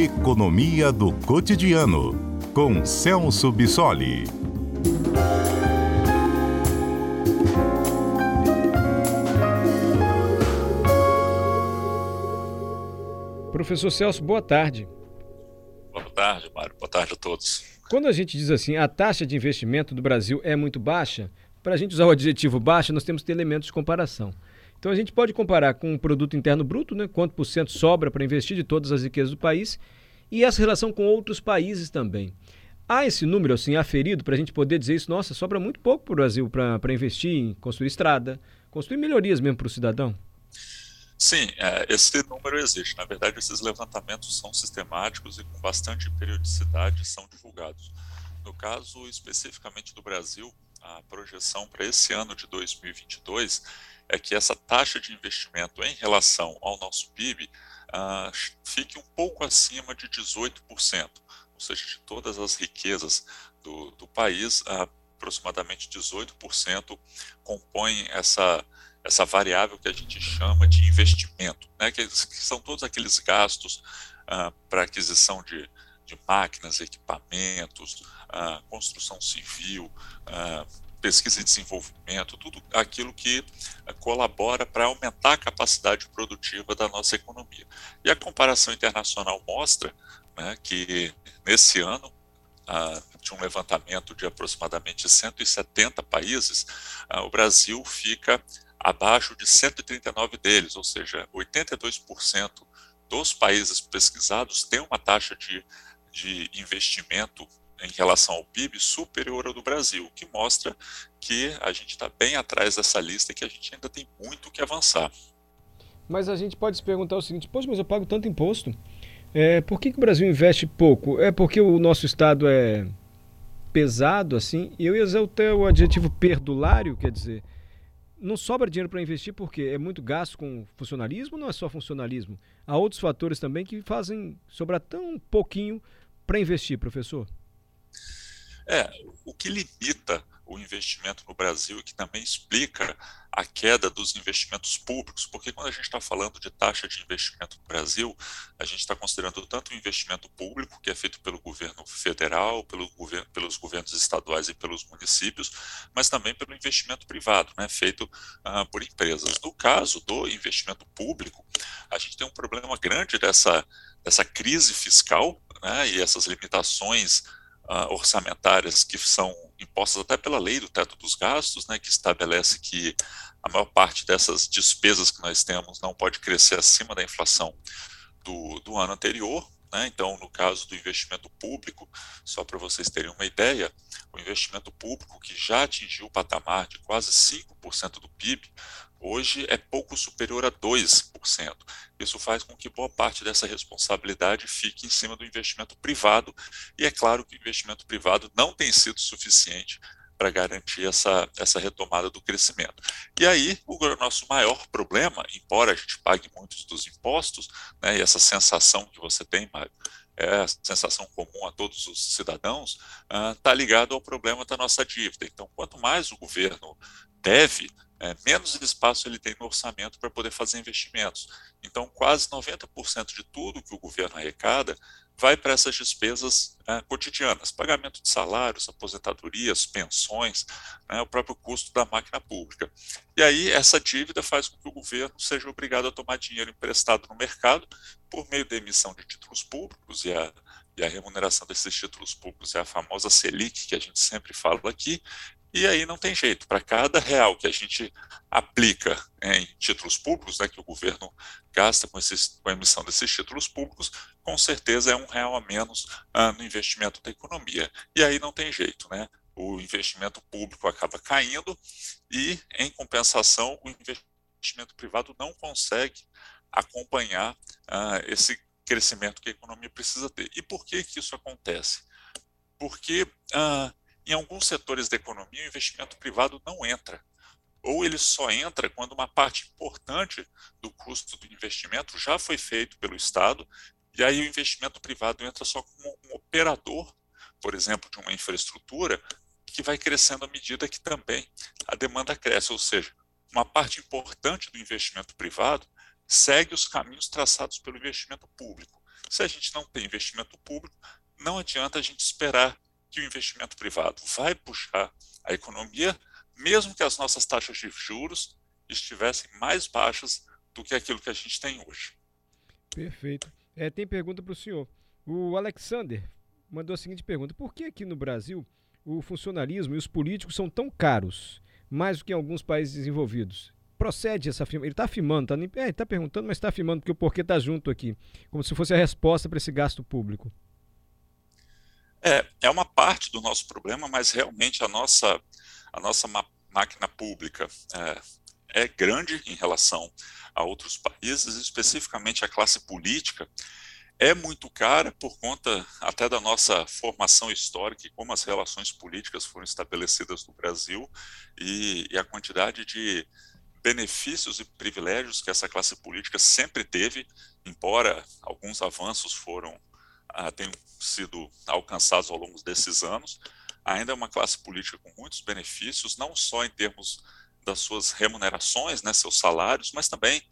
Economia do Cotidiano, com Celso Bissoli. Professor Celso, boa tarde. Boa tarde, Mário. Boa tarde a todos. Quando a gente diz assim, a taxa de investimento do Brasil é muito baixa, para a gente usar o adjetivo baixa, nós temos que ter elementos de comparação. Então a gente pode comparar com o produto interno bruto, né, quanto por cento sobra para investir de todas as riquezas do país, e essa relação com outros países também. Há esse número assim aferido para a gente poder dizer isso, nossa, sobra muito pouco para o Brasil para investir em construir estrada, construir melhorias mesmo para o cidadão? Sim, é, esse número existe. Na verdade, esses levantamentos são sistemáticos e com bastante periodicidade são divulgados. No caso especificamente do Brasil, a projeção para esse ano de 2022 é que essa taxa de investimento em relação ao nosso PIB ah, fique um pouco acima de 18%, ou seja, de todas as riquezas do, do país, uh, aproximadamente 18% compõem essa, essa variável que a gente chama de investimento, né, que, são todos aqueles gastos uh, para aquisição de, de máquinas, equipamentos, construção civil, pesquisa e desenvolvimento, tudo aquilo que eh, colabora para aumentar a capacidade produtiva da nossa economia. E a comparação internacional mostra né, que nesse ano, de um levantamento de aproximadamente 170 países, o Brasil fica abaixo de 139 deles, ou seja, 82% dos países pesquisados têm uma taxa de, de investimento em relação ao PIB superior ao do Brasil, o que mostra que a gente está bem atrás dessa lista e que a gente ainda tem muito que avançar. Mas a gente pode se perguntar o seguinte: poxa, mas eu pago tanto imposto. É, por que, que o Brasil investe pouco? É porque o nosso Estado é pesado assim? Eu ia usar o adjetivo perdulário, quer dizer, não sobra dinheiro para investir porque é muito gasto com funcionalismo, não é só funcionalismo. Há outros fatores também que fazem sobrar tão pouquinho para investir, professor. É, o que limita o investimento no Brasil e que também explica a queda dos investimentos públicos, porque quando a gente está falando de taxa de investimento no Brasil, a gente está considerando tanto o investimento público, que é feito pelo governo federal, pelo governo, pelos governos estaduais e pelos municípios, mas também pelo investimento privado, né, feito uh, por empresas. No caso do investimento público, a gente tem um problema grande dessa, dessa crise fiscal né, e essas limitações uh, orçamentárias que são impostas até pela lei do teto dos gastos, né, que estabelece que a maior parte dessas despesas que nós temos não pode crescer acima da inflação do, do ano anterior. Né? Então, no caso do investimento público, só para vocês terem uma ideia, o investimento público que já atingiu o patamar de quase 5% do PIB, hoje é pouco superior a 2%. Isso faz com que boa parte dessa responsabilidade fique em cima do investimento privado, e é claro que o investimento privado não tem sido suficiente para garantir essa, essa retomada do crescimento. E aí, o nosso maior problema, embora a gente pague muitos dos impostos, né, e essa sensação que você tem, Mário, é a sensação comum a todos os cidadãos, está ah, ligado ao problema da nossa dívida. Então, quanto mais o governo deve, é, menos espaço ele tem no orçamento para poder fazer investimentos. Então, quase 90% de tudo que o governo arrecada vai para essas despesas é, cotidianas, pagamento de salários, aposentadorias, pensões, né, o próprio custo da máquina pública. E aí, essa dívida faz com que o governo seja obrigado a tomar dinheiro emprestado no mercado por meio da emissão de títulos públicos e a e a remuneração desses títulos públicos é a famosa Selic, que a gente sempre fala aqui, e aí não tem jeito, para cada real que a gente aplica em títulos públicos, né, que o governo gasta com, esses, com a emissão desses títulos públicos, com certeza é um real a menos ah, no investimento da economia. E aí não tem jeito, né? O investimento público acaba caindo e, em compensação, o investimento privado não consegue acompanhar ah, esse crescimento que a economia precisa ter. E por que, que isso acontece? Porque ah, em alguns setores da economia, o investimento privado não entra. Ou ele só entra quando uma parte importante do custo do investimento já foi feito pelo Estado, e aí o investimento privado entra só como um operador, por exemplo, de uma infraestrutura, que vai crescendo à medida que também a demanda cresce. Ou seja, uma parte importante do investimento privado segue os caminhos traçados pelo investimento público. Se a gente não tem investimento público, não adianta a gente esperar que o investimento privado vai puxar a economia, mesmo que as nossas taxas de juros estivessem mais baixas do que aquilo que a gente tem hoje. Perfeito. É, tem pergunta para o senhor. O Alexander mandou a seguinte pergunta: Por que aqui no Brasil o funcionalismo e os políticos são tão caros, mais do que em alguns países desenvolvidos? Procede essa afirmação. Ele está afirmando, tá, é, está perguntando, mas está afirmando porque o porquê está junto aqui, como se fosse a resposta para esse gasto público. É, é uma parte do nosso problema, mas realmente a nossa, a nossa máquina pública é, é grande em relação a outros países, especificamente a classe política, é muito cara por conta até da nossa formação histórica e como as relações políticas foram estabelecidas no Brasil e, e, a quantidade de benefícios e privilégios que essa classe política sempre teve, embora alguns avanços foram ah, tenham sido alcançados ao longo desses anos, ainda é uma classe política com muitos benefícios, não só em termos das suas remunerações, né, seus salários, mas também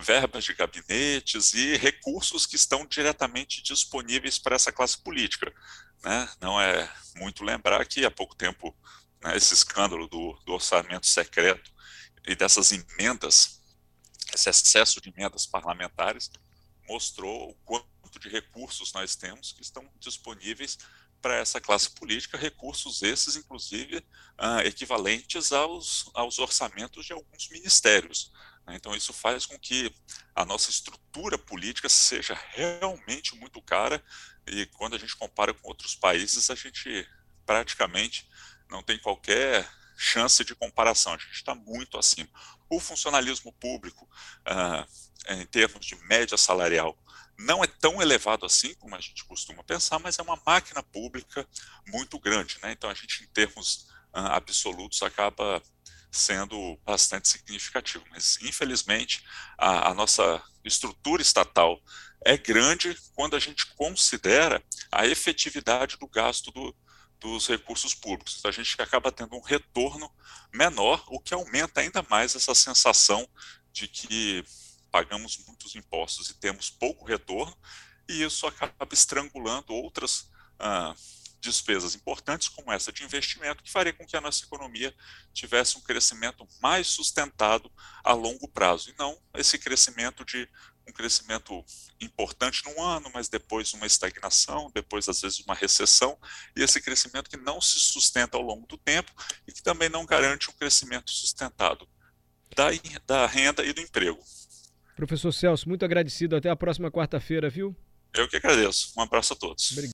verbas de gabinetes e recursos que estão diretamente disponíveis para essa classe política. Né? Não é muito lembrar que há pouco tempo né, esse escândalo do, do orçamento secreto e dessas emendas, esse excesso de emendas parlamentares, mostrou o quanto de recursos nós temos que estão disponíveis para essa classe política, recursos esses, inclusive, uh, equivalentes aos, aos orçamentos de alguns ministérios. Né? Então, isso faz com que a nossa estrutura política seja realmente muito cara, e quando a gente compara com outros países, a gente praticamente não tem qualquer chance de comparação, a gente está muito acima. O funcionalismo público, uh, em termos de média salarial, não é tão elevado assim como a gente costuma pensar, mas é uma máquina pública muito grande. Né? Então, a gente, em termos uh, absolutos, acaba sendo bastante significativo. Mas, infelizmente, a, a nossa estrutura estatal é grande quando a gente considera a efetividade do gasto do, dos recursos públicos. A gente acaba tendo um retorno menor, o que aumenta ainda mais essa sensação de que pagamos muitos impostos e temos pouco retorno, e isso acaba estrangulando outras ah, despesas importantes, como essa de investimento, que faria com que a nossa economia tivesse um crescimento mais sustentado a longo prazo, e não esse crescimento de um crescimento importante num ano, mas depois uma estagnação, depois às vezes uma recessão, e esse crescimento que não se sustenta ao longo do tempo e que também não garante um crescimento sustentado da, da renda e do emprego. Professor Celso, muito agradecido. Até a próxima quarta-feira, viu? Eu que agradeço. Um abraço a todos. Obrigado.